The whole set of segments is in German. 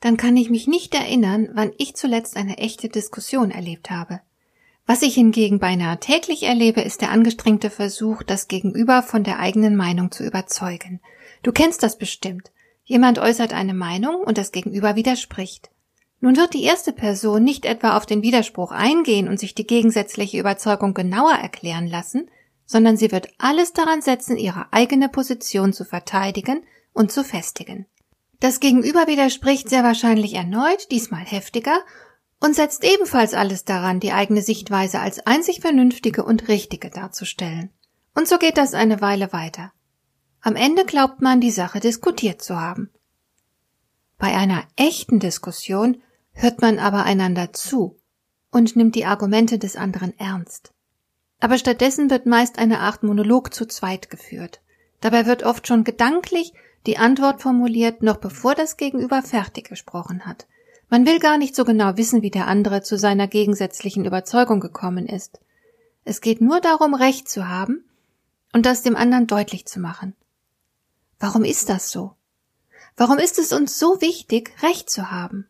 dann kann ich mich nicht erinnern, wann ich zuletzt eine echte Diskussion erlebt habe. Was ich hingegen beinahe täglich erlebe, ist der angestrengte Versuch, das Gegenüber von der eigenen Meinung zu überzeugen. Du kennst das bestimmt. Jemand äußert eine Meinung und das Gegenüber widerspricht. Nun wird die erste Person nicht etwa auf den Widerspruch eingehen und sich die gegensätzliche Überzeugung genauer erklären lassen, sondern sie wird alles daran setzen, ihre eigene Position zu verteidigen und zu festigen. Das Gegenüber widerspricht sehr wahrscheinlich erneut, diesmal heftiger, und setzt ebenfalls alles daran, die eigene Sichtweise als einzig vernünftige und richtige darzustellen. Und so geht das eine Weile weiter. Am Ende glaubt man, die Sache diskutiert zu haben. Bei einer echten Diskussion hört man aber einander zu und nimmt die Argumente des anderen ernst. Aber stattdessen wird meist eine Art Monolog zu zweit geführt. Dabei wird oft schon gedanklich die Antwort formuliert, noch bevor das Gegenüber fertig gesprochen hat. Man will gar nicht so genau wissen, wie der andere zu seiner gegensätzlichen Überzeugung gekommen ist. Es geht nur darum, Recht zu haben und das dem anderen deutlich zu machen. Warum ist das so? Warum ist es uns so wichtig, Recht zu haben?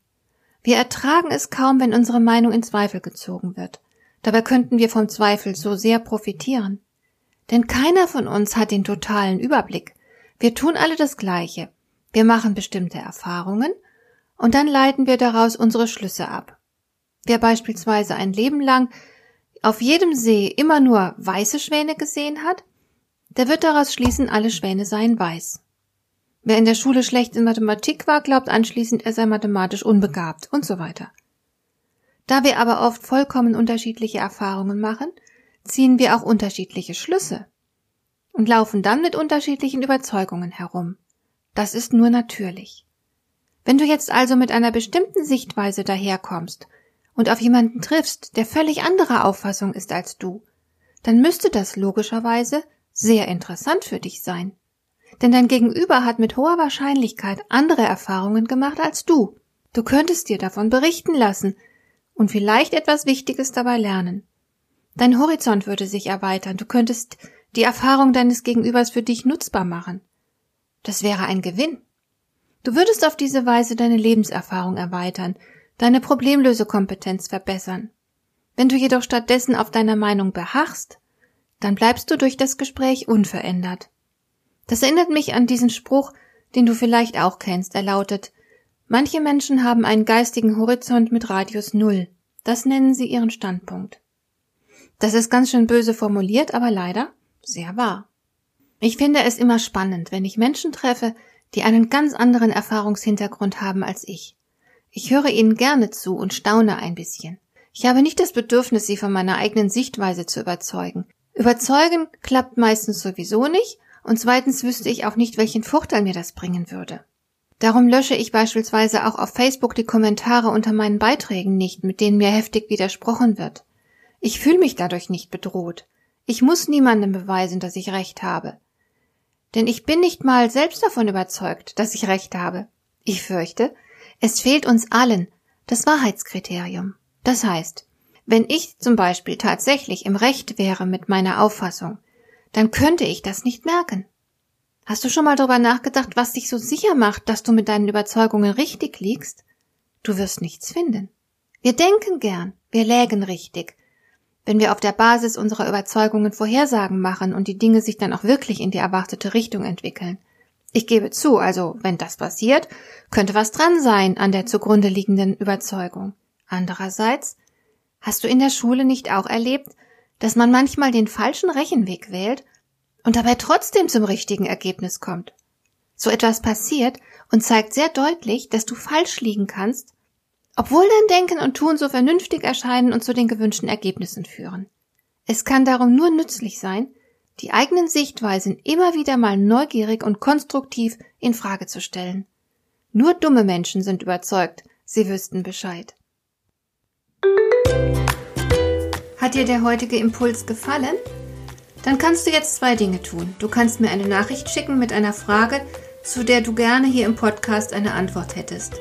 Wir ertragen es kaum, wenn unsere Meinung in Zweifel gezogen wird. Dabei könnten wir vom Zweifel so sehr profitieren. Denn keiner von uns hat den totalen Überblick. Wir tun alle das Gleiche. Wir machen bestimmte Erfahrungen und dann leiten wir daraus unsere Schlüsse ab. Wer beispielsweise ein Leben lang auf jedem See immer nur weiße Schwäne gesehen hat, der wird daraus schließen, alle Schwäne seien weiß. Wer in der Schule schlecht in Mathematik war, glaubt anschließend, er sei mathematisch unbegabt und so weiter. Da wir aber oft vollkommen unterschiedliche Erfahrungen machen, ziehen wir auch unterschiedliche Schlüsse und laufen dann mit unterschiedlichen Überzeugungen herum. Das ist nur natürlich. Wenn du jetzt also mit einer bestimmten Sichtweise daherkommst und auf jemanden triffst, der völlig anderer Auffassung ist als du, dann müsste das logischerweise sehr interessant für dich sein. Denn dein Gegenüber hat mit hoher Wahrscheinlichkeit andere Erfahrungen gemacht als du. Du könntest dir davon berichten lassen und vielleicht etwas Wichtiges dabei lernen. Dein Horizont würde sich erweitern, du könntest die Erfahrung deines Gegenübers für dich nutzbar machen. Das wäre ein Gewinn. Du würdest auf diese Weise deine Lebenserfahrung erweitern, deine Problemlösekompetenz verbessern. Wenn du jedoch stattdessen auf deiner Meinung beharrst, dann bleibst du durch das Gespräch unverändert. Das erinnert mich an diesen Spruch, den du vielleicht auch kennst. Er lautet, manche Menschen haben einen geistigen Horizont mit Radius Null. Das nennen sie ihren Standpunkt. Das ist ganz schön böse formuliert, aber leider sehr wahr. Ich finde es immer spannend, wenn ich Menschen treffe, die einen ganz anderen Erfahrungshintergrund haben als ich. Ich höre ihnen gerne zu und staune ein bisschen. Ich habe nicht das Bedürfnis, sie von meiner eigenen Sichtweise zu überzeugen. Überzeugen klappt meistens sowieso nicht, und zweitens wüsste ich auch nicht, welchen Vorteil mir das bringen würde. Darum lösche ich beispielsweise auch auf Facebook die Kommentare unter meinen Beiträgen nicht, mit denen mir heftig widersprochen wird. Ich fühle mich dadurch nicht bedroht. Ich muss niemandem beweisen, dass ich recht habe. Denn ich bin nicht mal selbst davon überzeugt, dass ich recht habe. Ich fürchte, es fehlt uns allen das Wahrheitskriterium. Das heißt, wenn ich zum Beispiel tatsächlich im Recht wäre mit meiner Auffassung, dann könnte ich das nicht merken. Hast du schon mal darüber nachgedacht, was dich so sicher macht, dass du mit deinen Überzeugungen richtig liegst? Du wirst nichts finden. Wir denken gern, wir lägen richtig, wenn wir auf der Basis unserer Überzeugungen Vorhersagen machen und die Dinge sich dann auch wirklich in die erwartete Richtung entwickeln. Ich gebe zu, also wenn das passiert, könnte was dran sein an der zugrunde liegenden Überzeugung. Andererseits, hast du in der Schule nicht auch erlebt, dass man manchmal den falschen Rechenweg wählt und dabei trotzdem zum richtigen Ergebnis kommt? So etwas passiert und zeigt sehr deutlich, dass du falsch liegen kannst obwohl dein Denken und Tun so vernünftig erscheinen und zu den gewünschten Ergebnissen führen. Es kann darum nur nützlich sein, die eigenen Sichtweisen immer wieder mal neugierig und konstruktiv in Frage zu stellen. Nur dumme Menschen sind überzeugt, sie wüssten Bescheid. Hat dir der heutige Impuls gefallen? Dann kannst du jetzt zwei Dinge tun. Du kannst mir eine Nachricht schicken mit einer Frage, zu der du gerne hier im Podcast eine Antwort hättest.